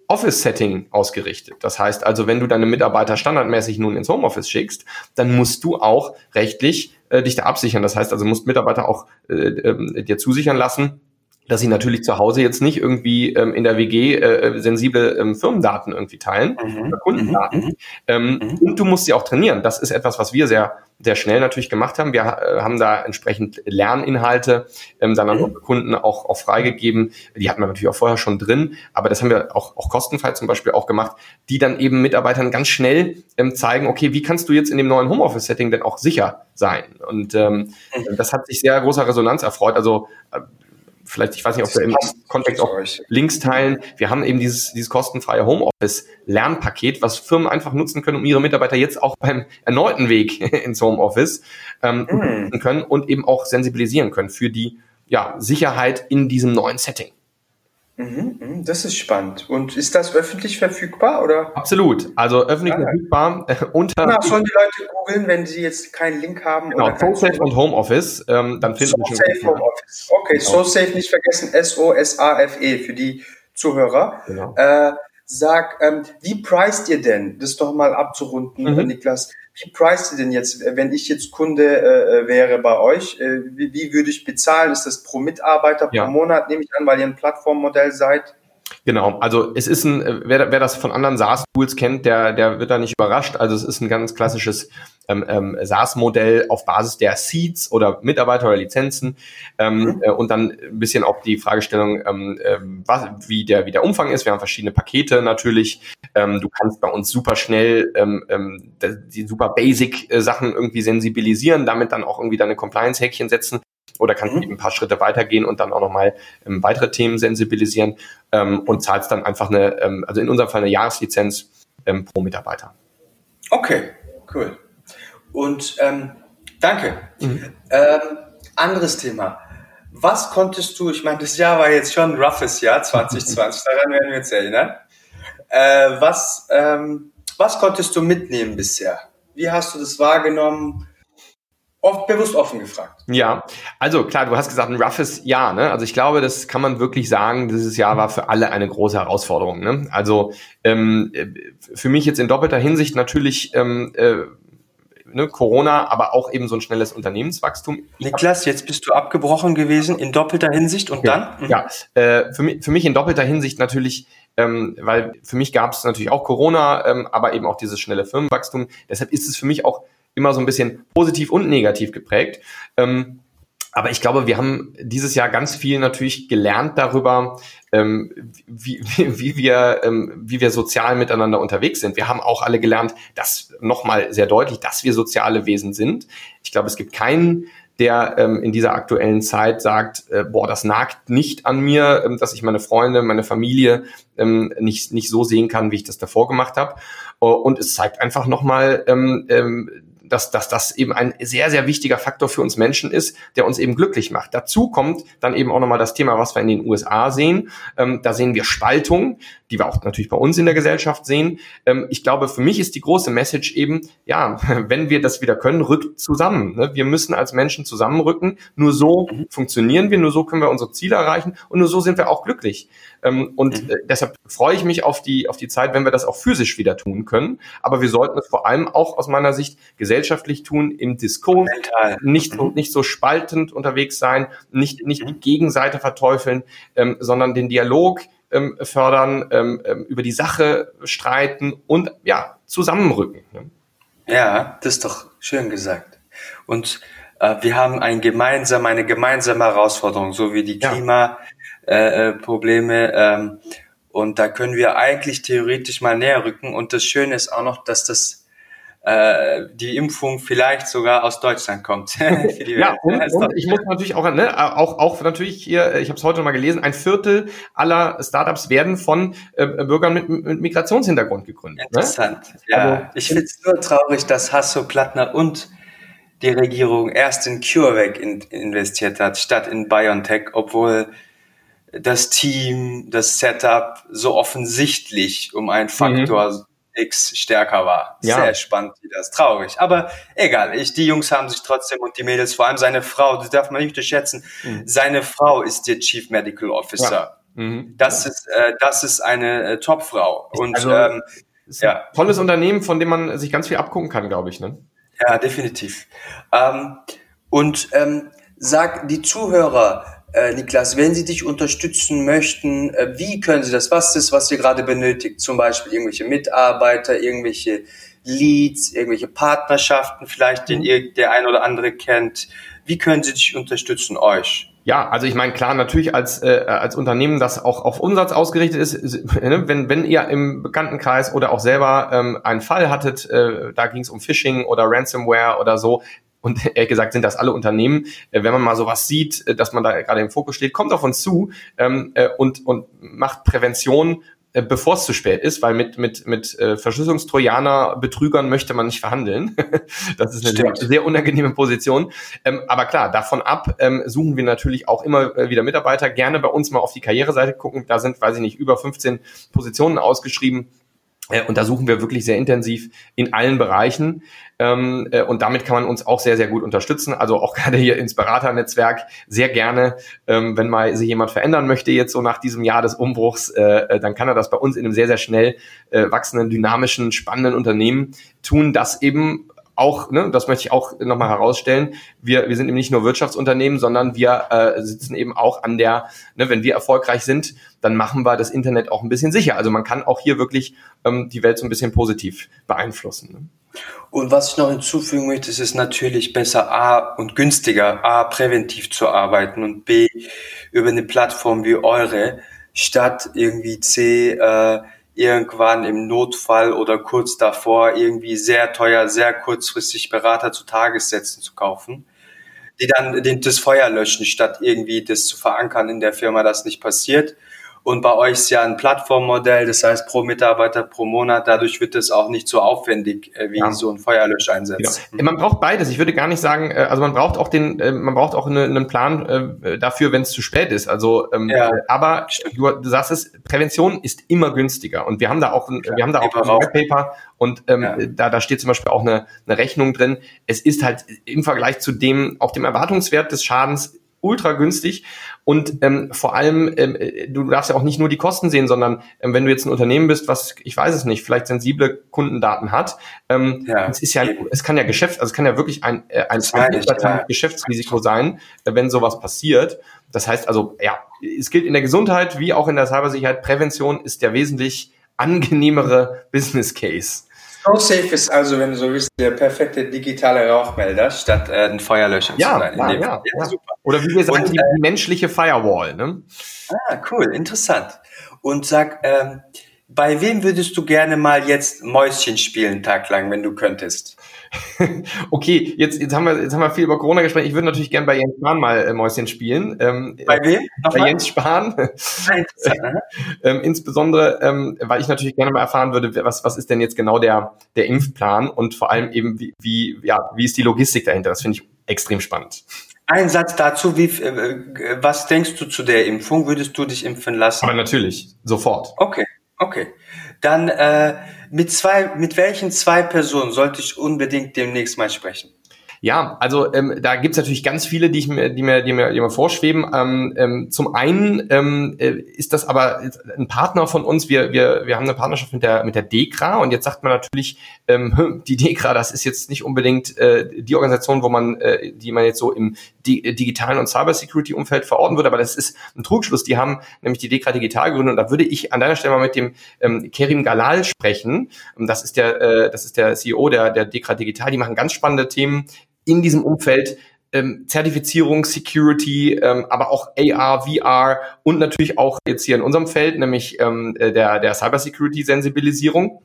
[SPEAKER 2] Office-Setting ausgerichtet. Das heißt also, wenn du deine Mitarbeiter standardmäßig nun ins Homeoffice schickst, dann musst du auch rechtlich äh, dich da absichern. Das heißt also, musst Mitarbeiter auch äh, äh, dir zusichern lassen, dass sie natürlich zu Hause jetzt nicht irgendwie ähm, in der WG äh, sensible ähm, Firmendaten irgendwie teilen mhm. oder Kundendaten. Mhm. Ähm, mhm. Und du musst sie auch trainieren. Das ist etwas, was wir sehr sehr schnell natürlich gemacht haben. Wir äh, haben da entsprechend Lerninhalte ähm, dann an mhm. unsere Kunden auch, auch freigegeben. Die hatten wir natürlich auch vorher schon drin, aber das haben wir auch, auch kostenfrei zum Beispiel auch gemacht, die dann eben Mitarbeitern ganz schnell ähm, zeigen, okay, wie kannst du jetzt in dem neuen Homeoffice-Setting denn auch sicher sein? Und ähm, mhm. das hat sich sehr großer Resonanz erfreut. Also äh, vielleicht, ich weiß nicht, ob wir im Kontext auch Links teilen. Wir haben eben dieses, dieses kostenfreie Homeoffice-Lernpaket, was Firmen einfach nutzen können, um ihre Mitarbeiter jetzt auch beim erneuten Weg ins Homeoffice ähm, mm. können und eben auch sensibilisieren können für die ja, Sicherheit in diesem neuen Setting.
[SPEAKER 1] Mhm, mhm, das ist spannend. Und ist das öffentlich verfügbar oder?
[SPEAKER 2] Absolut. Also öffentlich ah, verfügbar äh, unter.
[SPEAKER 1] Na, sollen die Leute googeln, wenn sie jetzt keinen Link haben?
[SPEAKER 2] Genau, SoSafe und Homeoffice. Ähm, dann finden
[SPEAKER 1] so Safe Homeoffice. Okay, genau. SoSafe nicht vergessen. S-O-S-A-F-E für die Zuhörer. Genau. Äh, sag, ähm, wie preist ihr denn? Das doch mal abzurunden, mhm. Niklas. Wie preist ihr denn jetzt, wenn ich jetzt Kunde äh, wäre bei euch? Äh, wie, wie würde ich bezahlen? Ist das pro Mitarbeiter pro ja. Monat, nehme ich an, weil ihr ein Plattformmodell seid?
[SPEAKER 2] Genau, also es ist ein, wer, wer das von anderen SaaS-Tools kennt, der, der wird da nicht überrascht. Also es ist ein ganz klassisches ähm, ähm, SaaS-Modell auf Basis der Seeds oder Mitarbeiter oder Lizenzen ähm, mhm. äh, und dann ein bisschen auch die Fragestellung, ähm, äh, was, wie, der, wie der Umfang ist. Wir haben verschiedene Pakete natürlich. Ähm, du kannst bei uns super schnell ähm, ähm, die super Basic-Sachen irgendwie sensibilisieren, damit dann auch irgendwie deine Compliance-Häkchen setzen oder kannst mhm. eben ein paar Schritte weitergehen und dann auch nochmal ähm, weitere Themen sensibilisieren ähm, und zahlst dann einfach eine, ähm, also in unserem Fall eine Jahreslizenz ähm, pro Mitarbeiter.
[SPEAKER 1] Okay, cool. Und ähm, danke. Mhm. Ähm, anderes Thema. Was konntest du, ich meine, das Jahr war jetzt schon ein roughes Jahr, 2020, daran werden wir uns erinnern. Äh, was, ähm, was konntest du mitnehmen bisher? Wie hast du das wahrgenommen? Oft bewusst offen gefragt.
[SPEAKER 2] Ja, also klar, du hast gesagt, ein roughes Jahr. Ne? Also ich glaube, das kann man wirklich sagen, dieses Jahr war für alle eine große Herausforderung. Ne? Also ähm, für mich jetzt in doppelter Hinsicht natürlich ähm, äh, ne, Corona, aber auch eben so ein schnelles Unternehmenswachstum.
[SPEAKER 1] Niklas, jetzt bist du abgebrochen gewesen in doppelter Hinsicht und
[SPEAKER 2] ja, dann? Ja, äh, für, mich, für mich in doppelter Hinsicht natürlich ähm, weil für mich gab es natürlich auch Corona, ähm, aber eben auch dieses schnelle Firmenwachstum. Deshalb ist es für mich auch immer so ein bisschen positiv und negativ geprägt. Ähm, aber ich glaube, wir haben dieses Jahr ganz viel natürlich gelernt darüber, ähm, wie, wie, wie, wir, ähm, wie wir sozial miteinander unterwegs sind. Wir haben auch alle gelernt, dass nochmal sehr deutlich, dass wir soziale Wesen sind. Ich glaube, es gibt keinen, der ähm, in dieser aktuellen Zeit sagt, äh, boah, das nagt nicht an mir, ähm, dass ich meine Freunde, meine Familie ähm, nicht, nicht so sehen kann, wie ich das davor gemacht habe. Und es zeigt einfach nochmal, ähm, ähm, dass, dass das eben ein sehr, sehr wichtiger Faktor für uns Menschen ist, der uns eben glücklich macht. Dazu kommt dann eben auch nochmal das Thema, was wir in den USA sehen. Ähm, da sehen wir Spaltung, die wir auch natürlich bei uns in der Gesellschaft sehen. Ähm, ich glaube, für mich ist die große Message eben, ja, wenn wir das wieder können, rückt zusammen. Ne? Wir müssen als Menschen zusammenrücken. Nur so mhm. funktionieren wir, nur so können wir unsere Ziele erreichen und nur so sind wir auch glücklich. Ähm, und mhm. äh, deshalb freue ich mich auf die, auf die Zeit, wenn wir das auch physisch wieder tun können. Aber wir sollten es vor allem auch aus meiner Sicht gesellschaftlich tun, im Diskurs, nicht, mhm. nicht so spaltend unterwegs sein, nicht, nicht die Gegenseite verteufeln, ähm, sondern den Dialog ähm, fördern, ähm, ähm, über die Sache streiten und ja, zusammenrücken. Ne?
[SPEAKER 1] Ja, das ist doch schön gesagt. Und äh, wir haben ein gemeinsam, eine gemeinsame Herausforderung, so wie die Klima, äh, äh, Probleme. Ähm, und da können wir eigentlich theoretisch mal näher rücken. Und das Schöne ist auch noch, dass das äh, die Impfung vielleicht sogar aus Deutschland kommt.
[SPEAKER 2] ja, und, und, ich muss natürlich auch, ne, auch, auch natürlich hier, ich habe es heute mal gelesen, ein Viertel aller Startups werden von äh, Bürgern mit, mit Migrationshintergrund gegründet.
[SPEAKER 1] Ne? Interessant. Ne? Ja, also, ich finde es nur traurig, dass Hasso Plattner und die Regierung erst in CureVac in, investiert hat, statt in BioNTech, obwohl das Team, das Setup so offensichtlich um einen Faktor mhm. X stärker war. Ja. Sehr spannend, wie das traurig. Aber egal, ich, die Jungs haben sich trotzdem und die Mädels, vor allem seine Frau, das darf man nicht unterschätzen, mhm. seine Frau ist der Chief Medical Officer. Ja. Mhm. Das ist, äh, das ist eine äh, Top-Frau. Und also, ähm,
[SPEAKER 2] ja. tolles Unternehmen, von dem man sich ganz viel abgucken kann, glaube ich. Ne?
[SPEAKER 1] Ja, definitiv. Ähm, und ähm, sag die Zuhörer, äh, Niklas, wenn sie dich unterstützen möchten, äh, wie können sie das? Was ist, was ihr gerade benötigt? Zum Beispiel irgendwelche Mitarbeiter, irgendwelche Leads, irgendwelche Partnerschaften, vielleicht den mhm. ihr der ein oder andere kennt. Wie können sie dich unterstützen, euch?
[SPEAKER 2] Ja, also ich meine, klar, natürlich als, äh, als Unternehmen, das auch auf Umsatz ausgerichtet ist, ne, wenn, wenn ihr im Bekanntenkreis oder auch selber ähm, einen Fall hattet, äh, da ging es um Phishing oder Ransomware oder so, und ehrlich gesagt sind das alle Unternehmen. Äh, wenn man mal sowas sieht, äh, dass man da gerade im Fokus steht, kommt auf uns zu ähm, äh, und, und macht Prävention bevor es zu spät ist, weil mit, mit, mit Verschlüsselungstrojaner, Betrügern möchte man nicht verhandeln. das ist eine sehr, sehr, unangenehme Position. Ähm, aber klar, davon ab ähm, suchen wir natürlich auch immer wieder Mitarbeiter. Gerne bei uns mal auf die Karriereseite gucken. Da sind, weiß ich nicht, über 15 Positionen ausgeschrieben. Äh, und da suchen wir wirklich sehr intensiv in allen Bereichen. Ähm, äh, und damit kann man uns auch sehr, sehr gut unterstützen. Also auch gerade hier ins Beraternetzwerk sehr gerne, ähm, wenn mal sich jemand verändern möchte, jetzt so nach diesem Jahr des Umbruchs, äh, dann kann er das bei uns in einem sehr, sehr schnell wachsenden, dynamischen, spannenden Unternehmen tun, das eben auch, ne, das möchte ich auch nochmal herausstellen, wir, wir sind eben nicht nur Wirtschaftsunternehmen, sondern wir äh, sitzen eben auch an der, ne, wenn wir erfolgreich sind, dann machen wir das Internet auch ein bisschen sicher. Also man kann auch hier wirklich ähm, die Welt so ein bisschen positiv beeinflussen. Ne?
[SPEAKER 1] Und was ich noch hinzufügen möchte, ist es natürlich besser A und günstiger, A präventiv zu arbeiten und B über eine Plattform wie eure, statt irgendwie C äh, irgendwann im Notfall oder kurz davor irgendwie sehr teuer, sehr kurzfristig Berater zu Tagessätzen zu kaufen, die dann das Feuer löschen, statt irgendwie das zu verankern in der Firma, das nicht passiert. Und bei euch ist ja ein Plattformmodell, das heißt pro Mitarbeiter pro Monat. Dadurch wird es auch nicht so aufwendig äh, wie ja. so ein Feuerlöscheinsatz.
[SPEAKER 2] Ja. Man braucht beides. Ich würde gar nicht sagen, äh, also man braucht auch den, äh, man braucht auch eine, einen Plan dafür, wenn es zu spät ist. Also, ähm, ja. aber du, du sagst es, Prävention ist immer günstiger. Und wir haben da auch, ein, wir haben da auch ein Paper und ähm, ja. da, da steht zum Beispiel auch eine, eine Rechnung drin. Es ist halt im Vergleich zu dem, auch dem Erwartungswert des Schadens ultra günstig und ähm, vor allem, ähm, du darfst ja auch nicht nur die Kosten sehen, sondern ähm, wenn du jetzt ein Unternehmen bist, was, ich weiß es nicht, vielleicht sensible Kundendaten hat, ähm, ja. es ist ja, es kann ja Geschäft, also es kann ja wirklich ein, äh, ein ja. Geschäftsrisiko sein, äh, wenn sowas passiert. Das heißt also, ja, es gilt in der Gesundheit wie auch in der Cybersicherheit, Prävention ist der wesentlich angenehmere Business Case.
[SPEAKER 1] SoSafe ist also, wenn du so willst, der perfekte digitale Rauchmelder statt äh, ein Feuerlöscher
[SPEAKER 2] ja, zu sein. Ja, ja, ja, super. Oder wie wir sagen, Und, die, die, menschliche Firewall. Ne?
[SPEAKER 1] Ah, cool, interessant. Und sag, ähm, bei wem würdest du gerne mal jetzt Mäuschen spielen, taglang, wenn du könntest?
[SPEAKER 2] okay, jetzt, jetzt, haben wir, jetzt haben wir viel über Corona gesprochen. Ich würde natürlich gerne bei Jens Spahn mal äh, Mäuschen spielen. Ähm,
[SPEAKER 1] bei wem?
[SPEAKER 2] Nochmal? Bei Jens Spahn. ähm, insbesondere, ähm, weil ich natürlich gerne mal erfahren würde, was, was ist denn jetzt genau der, der Impfplan und vor allem eben, wie, wie, ja, wie ist die Logistik dahinter? Das finde ich extrem spannend.
[SPEAKER 1] Ein Satz dazu, wie, äh, was denkst du zu der Impfung? Würdest du dich impfen lassen?
[SPEAKER 2] Aber natürlich, sofort.
[SPEAKER 1] Okay, okay. Dann äh, mit zwei, mit welchen zwei Personen sollte ich unbedingt demnächst mal sprechen?
[SPEAKER 2] Ja, also ähm, da gibt's natürlich ganz viele, die, ich mir, die, mir, die, mir, die mir vorschweben. Ähm, ähm, zum einen ähm, äh, ist das aber ein Partner von uns. Wir, wir, wir haben eine Partnerschaft mit der, mit der DEKRA und jetzt sagt man natürlich, ähm, die DEKRA, das ist jetzt nicht unbedingt äh, die Organisation, wo man, äh, die man jetzt so im di digitalen und Cybersecurity-Umfeld verorten würde, aber das ist ein Trugschluss. Die haben nämlich die DEKRA digital gegründet und da würde ich an deiner Stelle mal mit dem ähm, Kerim Galal sprechen. Das ist der, äh, das ist der CEO der, der DEKRA Digital. Die machen ganz spannende Themen in diesem Umfeld ähm, Zertifizierung, Security, ähm, aber auch AR, VR und natürlich auch jetzt hier in unserem Feld, nämlich ähm, der, der Cybersecurity-Sensibilisierung.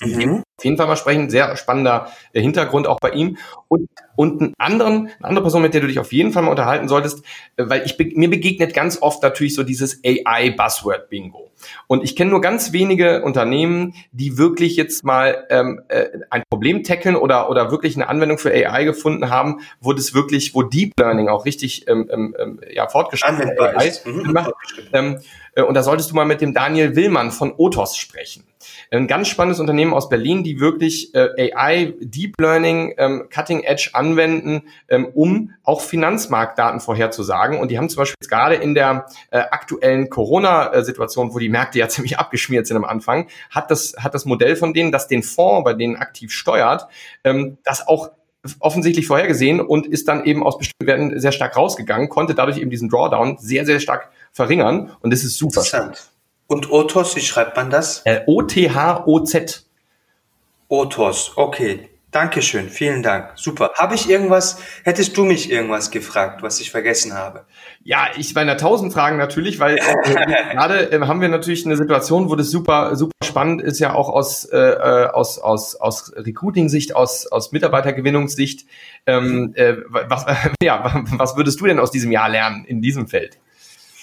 [SPEAKER 2] Mhm. Auf jeden Fall mal sprechen. Sehr spannender äh, Hintergrund auch bei ihm. Und, und einen anderen, eine andere Person, mit der du dich auf jeden Fall mal unterhalten solltest, äh, weil ich, mir begegnet ganz oft natürlich so dieses AI-Buzzword-Bingo. Und ich kenne nur ganz wenige Unternehmen, die wirklich jetzt mal ähm, äh, ein Problem tackeln oder, oder wirklich eine Anwendung für AI gefunden haben, wo das wirklich, wo Deep Learning auch richtig ähm, ähm, ähm ja, fortgeschritten ist. Mhm. Ähm, äh, und da solltest du mal mit dem Daniel Willmann von Otos sprechen. Ein ganz spannendes Unternehmen aus Berlin, die wirklich äh, AI, Deep Learning, ähm, Cutting Edge anwenden, ähm, um auch Finanzmarktdaten vorherzusagen. Und die haben zum Beispiel jetzt gerade in der äh, aktuellen Corona-Situation, wo die Märkte ja ziemlich abgeschmiert sind am Anfang, hat das, hat das Modell von denen, das den Fonds bei denen aktiv steuert, ähm, das auch offensichtlich vorhergesehen und ist dann eben aus bestimmten Werten sehr stark rausgegangen, konnte dadurch eben diesen Drawdown sehr, sehr stark verringern und das ist super.
[SPEAKER 1] Interessant. Und Otos, wie schreibt man das?
[SPEAKER 2] Äh, O-T-H-O-Z.
[SPEAKER 1] Otos, okay. Dankeschön, vielen Dank. Super. Habe ich irgendwas, hättest du mich irgendwas gefragt, was ich vergessen habe?
[SPEAKER 2] Ja, ich meine tausend Fragen natürlich, weil äh, gerade äh, haben wir natürlich eine Situation, wo das super, super spannend ist, ja auch aus, äh, äh aus, aus, aus Recruiting-Sicht, aus, aus Mitarbeitergewinnungssicht. Ähm, äh, was, ja, was würdest du denn aus diesem Jahr lernen in diesem Feld?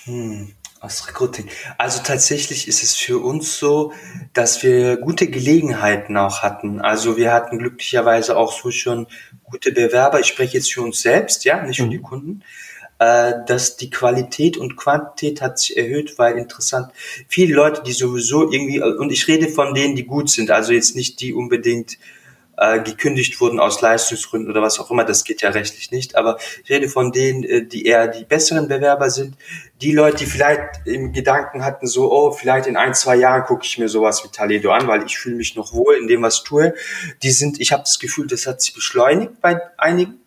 [SPEAKER 1] Hm. Aus Recruiting. Also tatsächlich ist es für uns so, dass wir gute Gelegenheiten auch hatten. Also wir hatten glücklicherweise auch so schon gute Bewerber. Ich spreche jetzt für uns selbst, ja, nicht für mhm. die Kunden. Äh, dass die Qualität und Quantität hat sich erhöht, weil interessant, viele Leute, die sowieso irgendwie, und ich rede von denen, die gut sind, also jetzt nicht die unbedingt äh, gekündigt wurden aus Leistungsgründen oder was auch immer, das geht ja rechtlich nicht, aber ich rede von denen, äh, die eher die besseren Bewerber sind, die Leute, die vielleicht im Gedanken hatten, so, oh, vielleicht in ein, zwei Jahren gucke ich mir sowas wie Taledo an, weil ich fühle mich noch wohl in dem, was tue, die sind, ich habe das Gefühl, das hat sich beschleunigt bei einigen,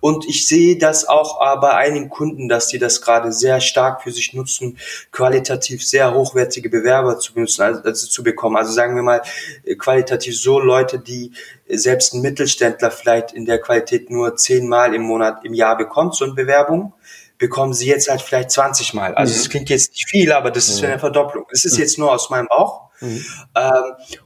[SPEAKER 1] und ich sehe das auch äh, bei einigen Kunden, dass die das gerade sehr stark für sich nutzen, qualitativ sehr hochwertige Bewerber zu benutzen, also, also zu bekommen. Also sagen wir mal äh, qualitativ so Leute, die äh, selbst ein Mittelständler vielleicht in der Qualität nur zehnmal im Monat, im Jahr bekommt, so eine Bewerbung bekommen sie jetzt halt vielleicht 20 Mal. Also es mhm. klingt jetzt nicht viel, aber das ist mhm. eine Verdopplung. Es ist mhm. jetzt nur aus meinem Bauch. Mhm. Ähm,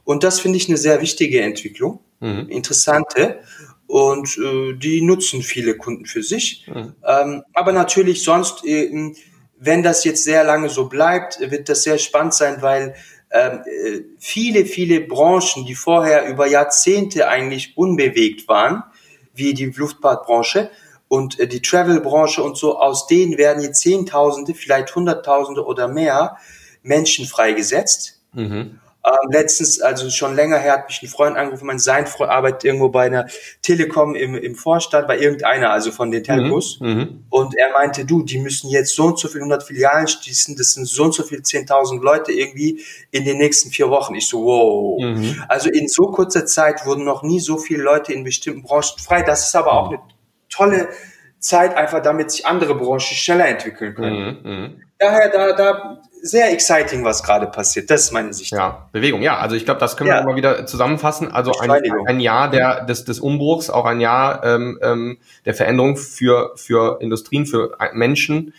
[SPEAKER 1] und das finde ich eine sehr wichtige Entwicklung, mhm. interessante und äh, die nutzen viele Kunden für sich. Mhm. Ähm, aber natürlich sonst, äh, wenn das jetzt sehr lange so bleibt, wird das sehr spannend sein, weil ähm, äh, viele, viele Branchen, die vorher über Jahrzehnte eigentlich unbewegt waren, wie die Luftfahrtbranche und äh, die Travel-Branche und so, aus denen werden jetzt Zehntausende, vielleicht Hunderttausende oder mehr Menschen freigesetzt. Mhm. Ähm, letztens, also schon länger her, hat mich ein Freund angerufen, mein sein Freund arbeitet irgendwo bei einer Telekom im, im Vorstand, bei irgendeiner, also von den Telcos. Mhm, mhm. Und er meinte, du, die müssen jetzt so und so viele hundert Filialen schließen, das sind so und so viele zehntausend Leute irgendwie in den nächsten vier Wochen. Ich so, wow. Mhm. Also in so kurzer Zeit wurden noch nie so viele Leute in bestimmten Branchen frei. Das ist aber auch eine tolle Zeit, einfach damit sich andere Branchen schneller entwickeln können. Daher, da, da sehr exciting, was gerade passiert. Das ist meine Sicht.
[SPEAKER 2] Ja, Bewegung. Ja, also ich glaube, das können ja. wir mal wieder zusammenfassen. Also ein, ein Jahr der, des, des Umbruchs, auch ein Jahr ähm, ähm, der Veränderung für, für Industrien, für Menschen.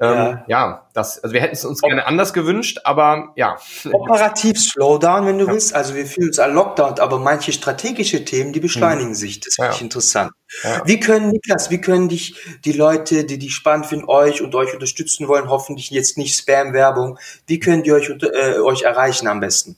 [SPEAKER 2] Ähm, ja. ja, das, also wir hätten es uns gerne anders gewünscht, aber ja.
[SPEAKER 1] Operativ Slowdown, wenn du ja. willst. Also wir fühlen uns an Lockdown, aber manche strategische Themen, die beschleunigen hm. sich. Das finde ja. ich interessant. Wie können, Niklas, wie können dich die Leute, die die spannend finden, euch und euch unterstützen wollen, hoffentlich jetzt nicht Spam-Werbung, wie können die euch, äh, euch erreichen am besten?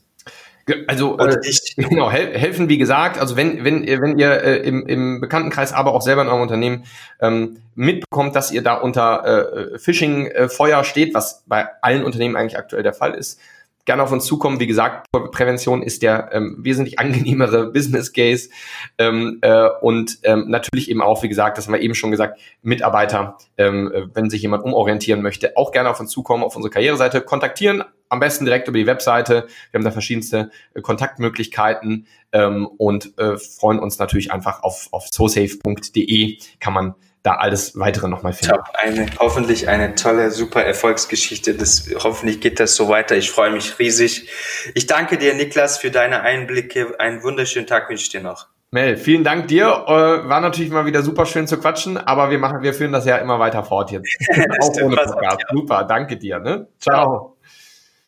[SPEAKER 2] Also äh, genau, hel helfen, wie gesagt, also wenn, wenn, wenn ihr äh, im, im Bekanntenkreis, aber auch selber in eurem Unternehmen ähm, mitbekommt, dass ihr da unter äh, Phishing-Feuer steht, was bei allen Unternehmen eigentlich aktuell der Fall ist, gerne auf uns zukommen. Wie gesagt, Prävention ist der ähm, wesentlich angenehmere Business Case. Ähm, äh, und ähm, natürlich eben auch, wie gesagt, das haben wir eben schon gesagt, Mitarbeiter, ähm, äh, wenn sich jemand umorientieren möchte, auch gerne auf uns zukommen, auf unsere Karriereseite kontaktieren, am besten direkt über die Webseite. Wir haben da verschiedenste äh, Kontaktmöglichkeiten ähm, und äh, freuen uns natürlich einfach auf, auf sosafe.de kann man da alles weitere nochmal finden. Top,
[SPEAKER 1] eine, hoffentlich eine tolle, super Erfolgsgeschichte. Das, hoffentlich geht das so weiter. Ich freue mich riesig. Ich danke dir, Niklas, für deine Einblicke. Einen wunderschönen Tag wünsche ich dir noch.
[SPEAKER 2] Mel, vielen Dank dir. Äh, war natürlich mal wieder super schön zu quatschen, aber wir machen, wir führen das ja immer weiter fort jetzt. Auch ohne Podcast. Super, danke dir. Ne? Ciao. Ciao.